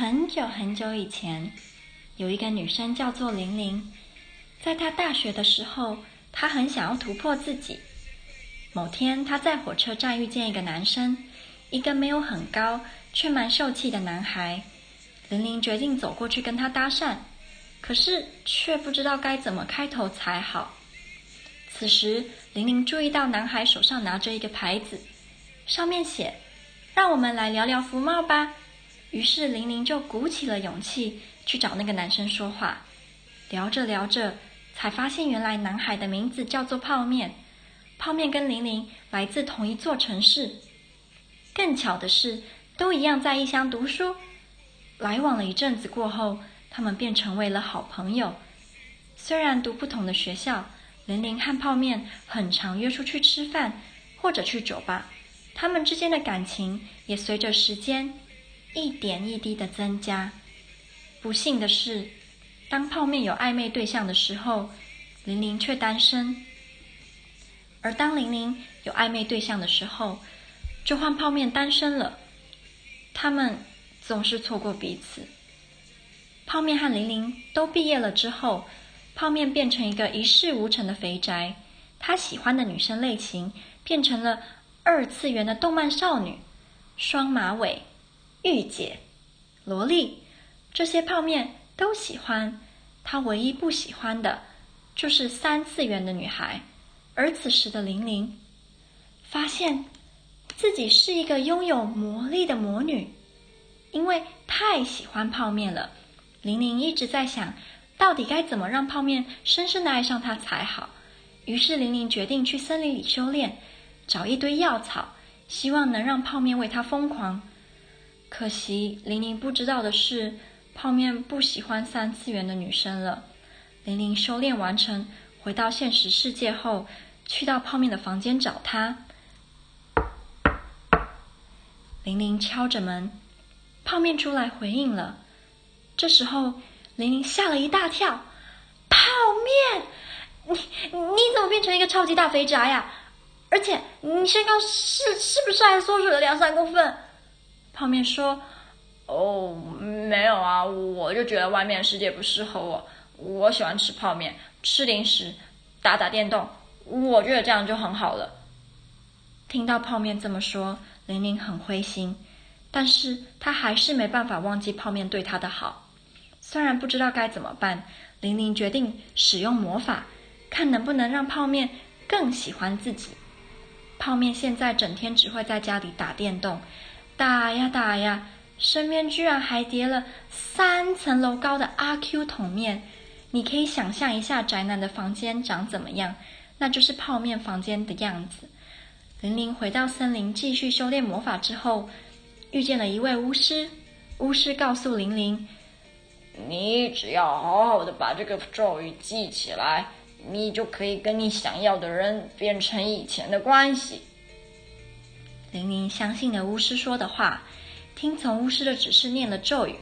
很久很久以前，有一个女生叫做玲玲。在她大学的时候，她很想要突破自己。某天，她在火车站遇见一个男生，一个没有很高却蛮秀气的男孩。玲玲决定走过去跟他搭讪，可是却不知道该怎么开头才好。此时，玲玲注意到男孩手上拿着一个牌子，上面写：“让我们来聊聊服贸吧。”于是，玲玲就鼓起了勇气去找那个男生说话。聊着聊着，才发现原来男孩的名字叫做泡面。泡面跟玲玲来自同一座城市。更巧的是，都一样在异乡读书。来往了一阵子过后，他们便成为了好朋友。虽然读不同的学校，玲玲和泡面很常约出去吃饭，或者去酒吧。他们之间的感情也随着时间，一点一滴的增加。不幸的是，当泡面有暧昧对象的时候，玲玲却单身；而当玲玲有暧昧对象的时候，就换泡面单身了。他们总是错过彼此。泡面和玲玲都毕业了之后，泡面变成一个一事无成的肥宅。他喜欢的女生类型变成了二次元的动漫少女，双马尾。御姐、萝莉，这些泡面都喜欢。他唯一不喜欢的，就是三次元的女孩。而此时的玲玲，发现自己是一个拥有魔力的魔女，因为太喜欢泡面了。玲玲一直在想，到底该怎么让泡面深深的爱上她才好。于是玲玲决定去森林里修炼，找一堆药草，希望能让泡面为她疯狂。可惜，玲玲不知道的是，泡面不喜欢三次元的女生了。玲玲修炼完成，回到现实世界后，去到泡面的房间找她。玲玲敲着门，泡面出来回应了。这时候，玲玲吓了一大跳：“泡面，你你怎么变成一个超级大肥宅呀？而且你身高是是不是还缩水了两三公分？”泡面说：“哦，没有啊，我就觉得外面的世界不适合我。我喜欢吃泡面，吃零食，打打电动。我觉得这样就很好了。”听到泡面这么说，玲玲很灰心，但是她还是没办法忘记泡面对她的好。虽然不知道该怎么办，玲玲决定使用魔法，看能不能让泡面更喜欢自己。泡面现在整天只会在家里打电动。打呀打呀，身边居然还叠了三层楼高的阿 Q 桶面。你可以想象一下宅男的房间长怎么样？那就是泡面房间的样子。玲玲回到森林继续修炼魔法之后，遇见了一位巫师。巫师告诉玲玲：“你只要好好的把这个咒语记起来，你就可以跟你想要的人变成以前的关系。”玲玲相信了巫师说的话，听从巫师的指示念了咒语。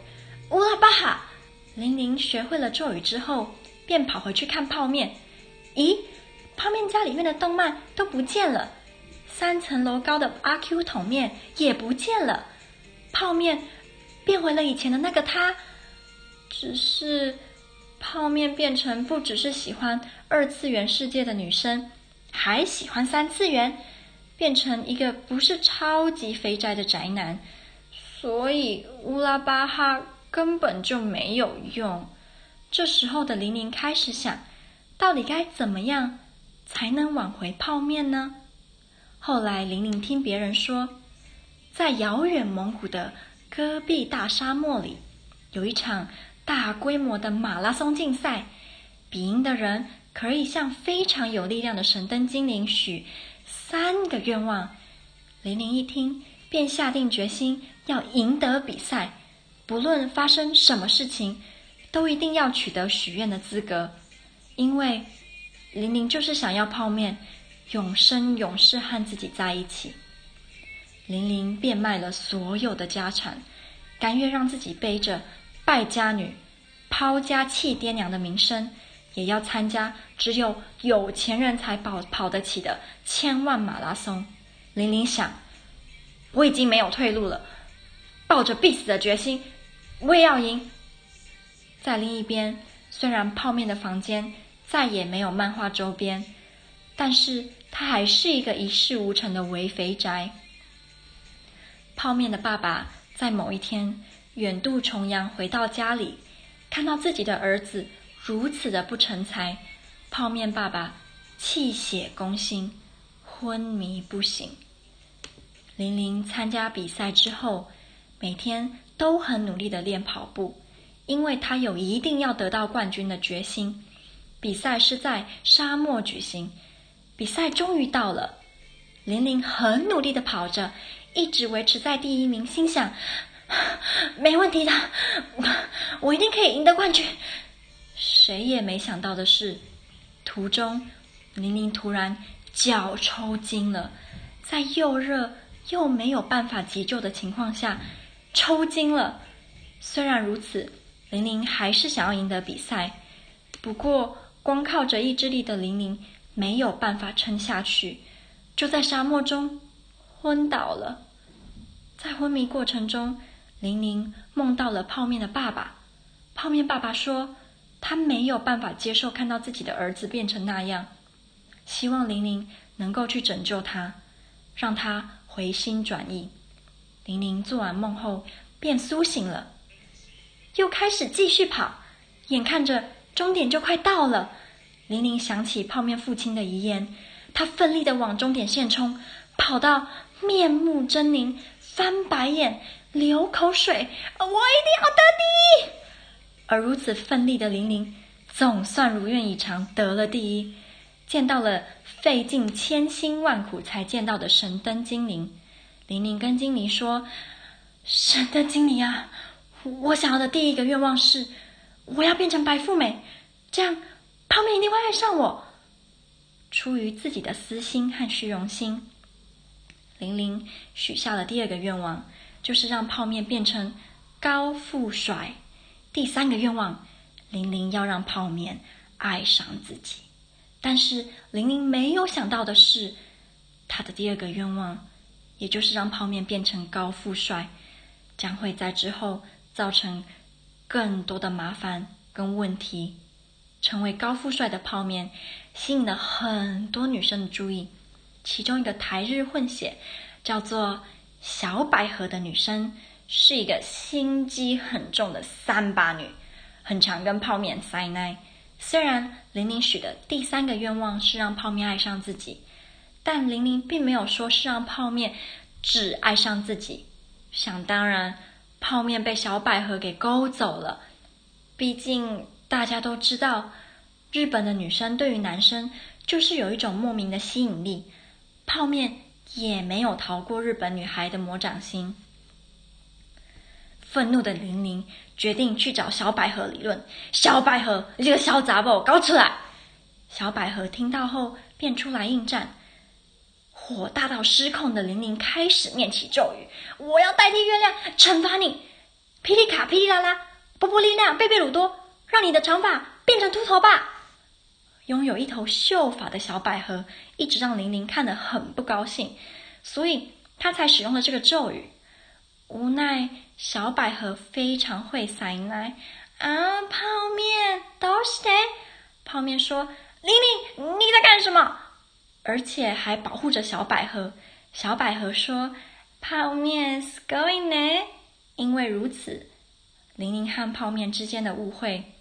乌拉巴哈！玲玲学会了咒语之后，便跑回去看泡面。咦，泡面家里面的动漫都不见了，三层楼高的阿 Q 桶面也不见了，泡面变回了以前的那个他。只是泡面变成不只是喜欢二次元世界的女生，还喜欢三次元。变成一个不是超级肥宅的宅男，所以乌拉巴哈根本就没有用。这时候的玲玲开始想，到底该怎么样才能挽回泡面呢？后来玲玲听别人说，在遥远蒙古的戈壁大沙漠里，有一场大规模的马拉松竞赛，比赢的人可以向非常有力量的神灯精灵许。三个愿望，玲玲一听便下定决心要赢得比赛，不论发生什么事情，都一定要取得许愿的资格。因为玲玲就是想要泡面永生永世和自己在一起。玲玲变卖了所有的家产，甘愿让自己背着败家女、抛家弃爹娘的名声。也要参加只有有钱人才跑跑得起的千万马拉松。玲玲想，我已经没有退路了，抱着必死的决心，我也要赢。在另一边，虽然泡面的房间再也没有漫画周边，但是它还是一个一事无成的伪肥宅。泡面的爸爸在某一天远渡重洋回到家里，看到自己的儿子如此的不成才，泡面爸爸气血攻心，昏迷不醒。玲玲参加比赛之后，每天都很努力的练跑步。因为她有一定要得到冠军的决心，比赛是在沙漠举行，比赛终于到了。玲玲很努力的跑着，一直维持在第一名，心想：没问题的，我一定可以赢得冠军。谁也没想到的是，途中玲玲突然脚抽筋了，在又热又没有办法急救的情况下抽筋了。虽然如此。玲玲还是想要赢得比赛，不过光靠着意志力的玲玲没有办法撑下去，就在沙漠中昏倒了。在昏迷过程中，玲玲梦到了泡面的爸爸。泡面爸爸说，他没有办法接受看到自己的儿子变成那样，希望玲玲能够去拯救他，让他回心转意。玲玲做完梦后便苏醒了。又开始继续跑，眼看着终点就快到了，玲玲想起泡面父亲的遗言，她奋力的往终点线冲，跑到面目狰狞，翻白眼，流口水，我一定要得第一！而如此奋力的玲玲，总算如愿以偿得了第一，见到了费尽千辛万苦才见到的神灯精灵。玲玲跟精灵说：“神灯精灵啊！”我想要的第一个愿望是，我要变成白富美，这样泡面一定会爱上我。出于自己的私心和虚荣心，玲玲许下了第二个愿望，就是让泡面变成高富帅。第三个愿望，玲玲要让泡面爱上自己。但是玲玲没有想到的是，她的第二个愿望，也就是让泡面变成高富帅，将会在之后。造成更多的麻烦跟问题，成为高富帅的泡面吸引了很多女生的注意。其中一个台日混血叫做小百合的女生，是一个心机很重的三八女，很常跟泡面塞奶。虽然玲玲许的第三个愿望是让泡面爱上自己，但玲玲并没有说是让泡面只爱上自己。想当然。泡面被小百合给勾走了。毕竟大家都知道，日本的女生对于男生就是有一种莫名的吸引力。泡面也没有逃过日本女孩的魔掌心。愤怒的玲玲决定去找小百合理论。小百合，你这个小杂宝，搞出来！小百合听到后便出来应战。火大到失控的玲玲开始念起咒语：“我要代替月亮惩罚你，霹雳卡霹雳拉拉，波波力量贝贝鲁多，让你的长发变成秃头吧！”拥有一头秀发的小百合一直让玲玲看得很不高兴，所以她才使用了这个咒语。无奈小百合非常会塞奶啊！泡面，都是谁？泡面说：“玲玲，你在干什么？”而且还保护着小百合。小百合说：“泡面是 going 呢。”因为如此，玲玲和泡面之间的误会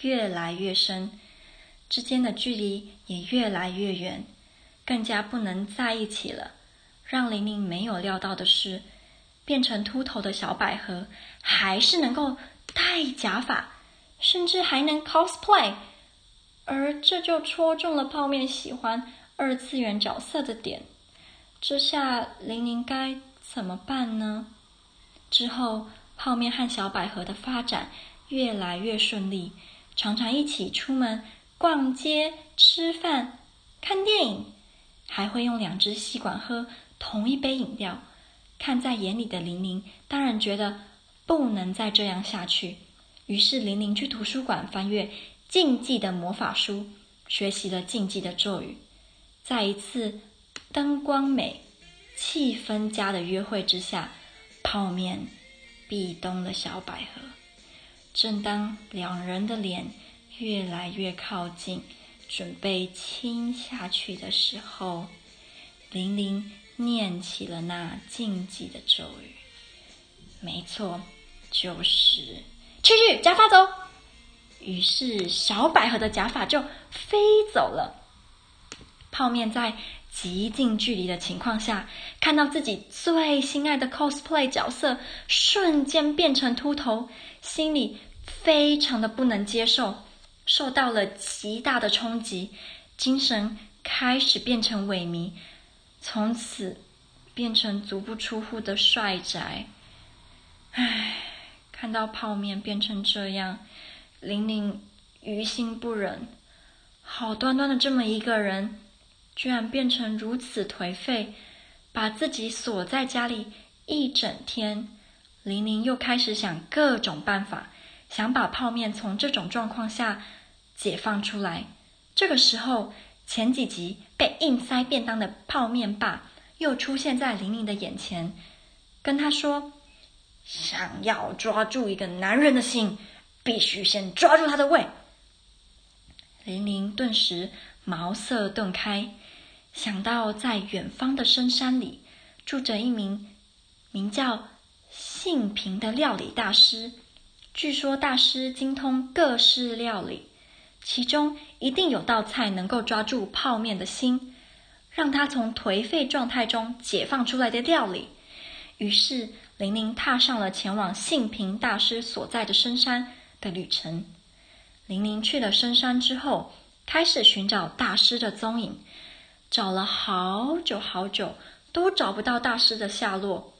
越来越深，之间的距离也越来越远，更加不能在一起了。让玲玲没有料到的是，变成秃头的小百合还是能够戴假发，甚至还能 cosplay。而这就戳中了泡面喜欢二次元角色的点，这下玲玲该怎么办呢？之后，泡面和小百合的发展越来越顺利，常常一起出门逛街、吃饭、看电影，还会用两只吸管喝同一杯饮料。看在眼里的玲玲当然觉得不能再这样下去，于是玲玲去图书馆翻阅。禁忌的魔法书，学习了禁忌的咒语，在一次灯光美、气氛佳的约会之下，泡面壁咚了小百合。正当两人的脸越来越靠近，准备亲下去的时候，玲玲念起了那禁忌的咒语。没错，就是去去假发走。于是小百合的假发就飞走了。泡面在极近距离的情况下，看到自己最心爱的 cosplay 角色瞬间变成秃头，心里非常的不能接受，受到了极大的冲击，精神开始变成萎靡，从此变成足不出户的帅宅。唉，看到泡面变成这样，玲玲于心不忍，好端端的这么一个人。居然变成如此颓废，把自己锁在家里一整天。玲玲又开始想各种办法，想把泡面从这种状况下解放出来。这个时候，前几集被硬塞便当的泡面爸又出现在玲玲的眼前，跟她说：“想要抓住一个男人的心，必须先抓住他的胃。”玲玲顿时茅塞顿开。想到在远方的深山里，住着一名名叫杏平的料理大师。据说大师精通各式料理，其中一定有道菜能够抓住泡面的心，让他从颓废状态中解放出来的料理。于是，玲玲踏上了前往杏平大师所在的深山的旅程。玲玲去了深山之后，开始寻找大师的踪影。找了好久好久，都找不到大师的下落。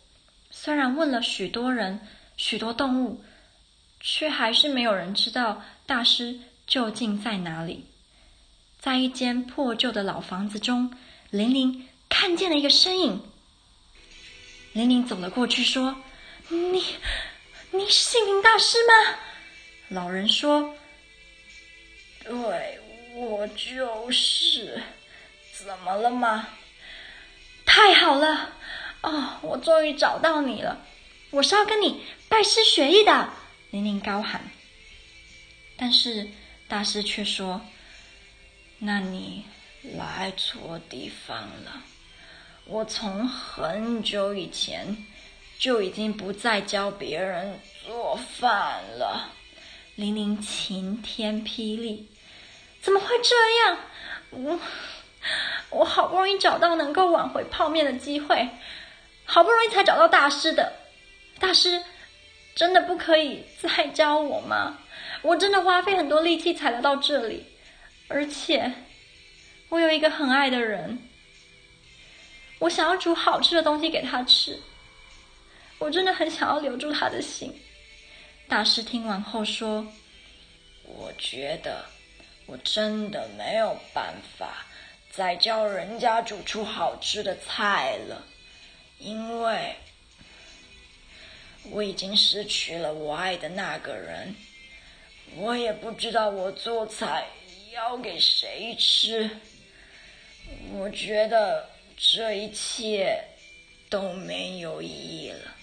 虽然问了许多人、许多动物，却还是没有人知道大师究竟在哪里。在一间破旧的老房子中，玲玲看见了一个身影。玲玲走了过去，说：“你，你是杏平大师吗？”老人说：“对，我就是。”怎么了吗？太好了！哦，我终于找到你了。我是要跟你拜师学艺的。玲玲高喊。但是大师却说：“那你来错地方了。我从很久以前就已经不再教别人做饭了。”玲玲晴天霹雳：“怎么会这样？我……”我好不容易找到能够挽回泡面的机会，好不容易才找到大师的。大师，真的不可以再教我吗？我真的花费很多力气才来到这里，而且我有一个很爱的人，我想要煮好吃的东西给他吃。我真的很想要留住他的心。大师听完后说：“我觉得我真的没有办法。”再教人家煮出好吃的菜了，因为我已经失去了我爱的那个人，我也不知道我做菜要给谁吃。我觉得这一切都没有意义了，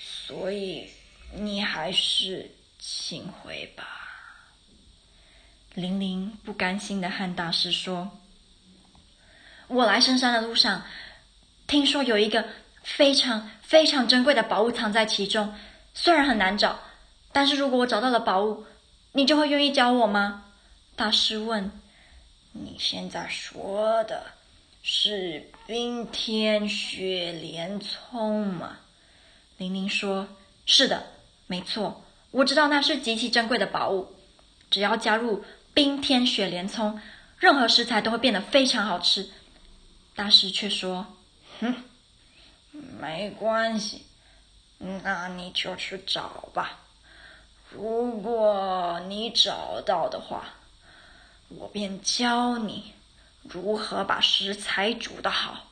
所以你还是请回吧。玲玲不甘心的和大师说。我来深山的路上，听说有一个非常非常珍贵的宝物藏在其中，虽然很难找，但是如果我找到了宝物，你就会愿意教我吗？大师问。你现在说的是冰天雪莲葱吗？玲玲说：是的，没错，我知道那是极其珍贵的宝物，只要加入冰天雪莲葱，任何食材都会变得非常好吃。大师却说：“哼，没关系，那你就去找吧。如果你找到的话，我便教你如何把食材煮得好，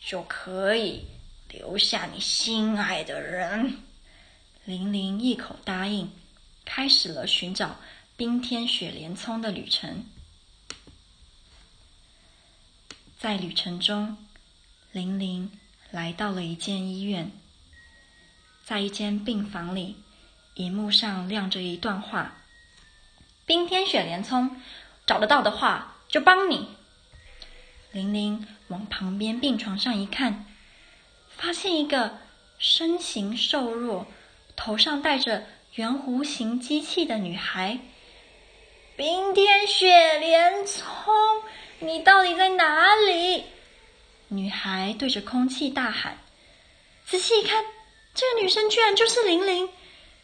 就可以留下你心爱的人。”玲玲一口答应，开始了寻找冰天雪莲葱的旅程。在旅程中，玲玲来到了一间医院。在一间病房里，荧幕上亮着一段话：“冰天雪莲葱，找得到的话就帮你。”玲玲往旁边病床上一看，发现一个身形瘦弱、头上戴着圆弧形机器的女孩。冰天雪莲葱，你到底在哪里？女孩对着空气大喊。仔细一看，这个女生居然就是玲玲，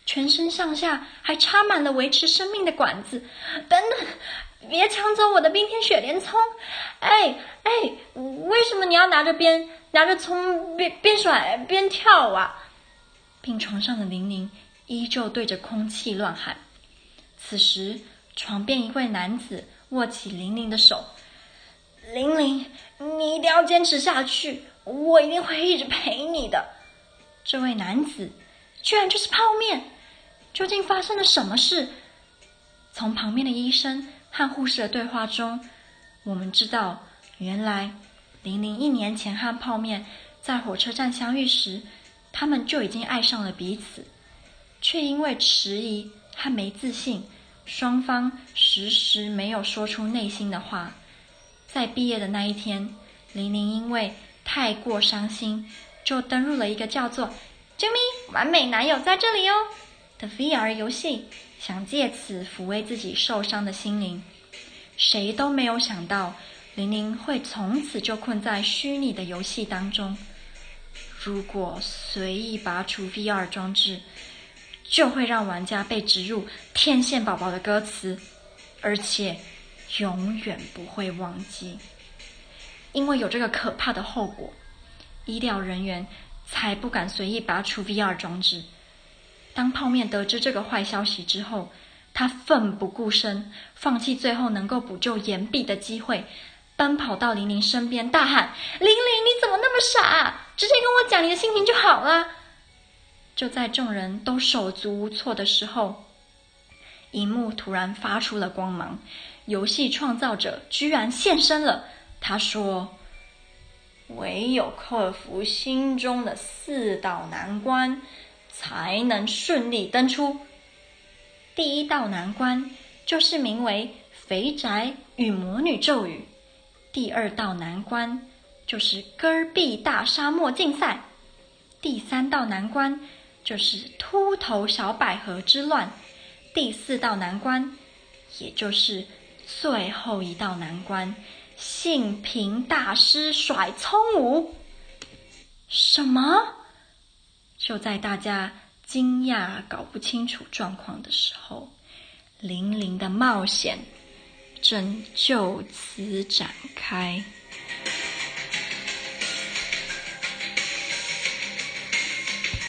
全身上下还插满了维持生命的管子。等等，别抢走我的冰天雪莲葱！哎哎，为什么你要拿着鞭，拿着葱边边甩边跳啊？病床上的玲玲依旧对着空气乱喊。此时。床边一位男子握起玲玲的手，玲玲，你一定要坚持下去，我一定会一直陪你的。这位男子居然就是泡面，究竟发生了什么事？从旁边的医生和护士的对话中，我们知道，原来玲玲一年前和泡面在火车站相遇时，他们就已经爱上了彼此，却因为迟疑和没自信。双方迟迟没有说出内心的话，在毕业的那一天，玲玲因为太过伤心，就登入了一个叫做“啾咪完美男友在这里哦”的 VR 游戏，想借此抚慰自己受伤的心灵。谁都没有想到，玲玲会从此就困在虚拟的游戏当中。如果随意拔除 VR 装置，就会让玩家被植入“天线宝宝”的歌词，而且永远不会忘记。因为有这个可怕的后果，医疗人员才不敢随意拔出 VR 装置。当泡面得知这个坏消息之后，他奋不顾身，放弃最后能够补救岩壁的机会，奔跑到玲玲身边，大喊：“玲玲，你怎么那么傻？直接跟我讲你的心情就好了。”就在众人都手足无措的时候，荧幕突然发出了光芒，游戏创造者居然现身了。他说：“唯有克服心中的四道难关，才能顺利登出。第一道难关就是名为‘肥宅与魔女咒语’，第二道难关就是‘戈壁大沙漠竞赛’，第三道难关。”就是秃头小百合之乱，第四道难关，也就是最后一道难关，性平大师甩葱舞。什么？就在大家惊讶、搞不清楚状况的时候，玲玲的冒险正就此展开。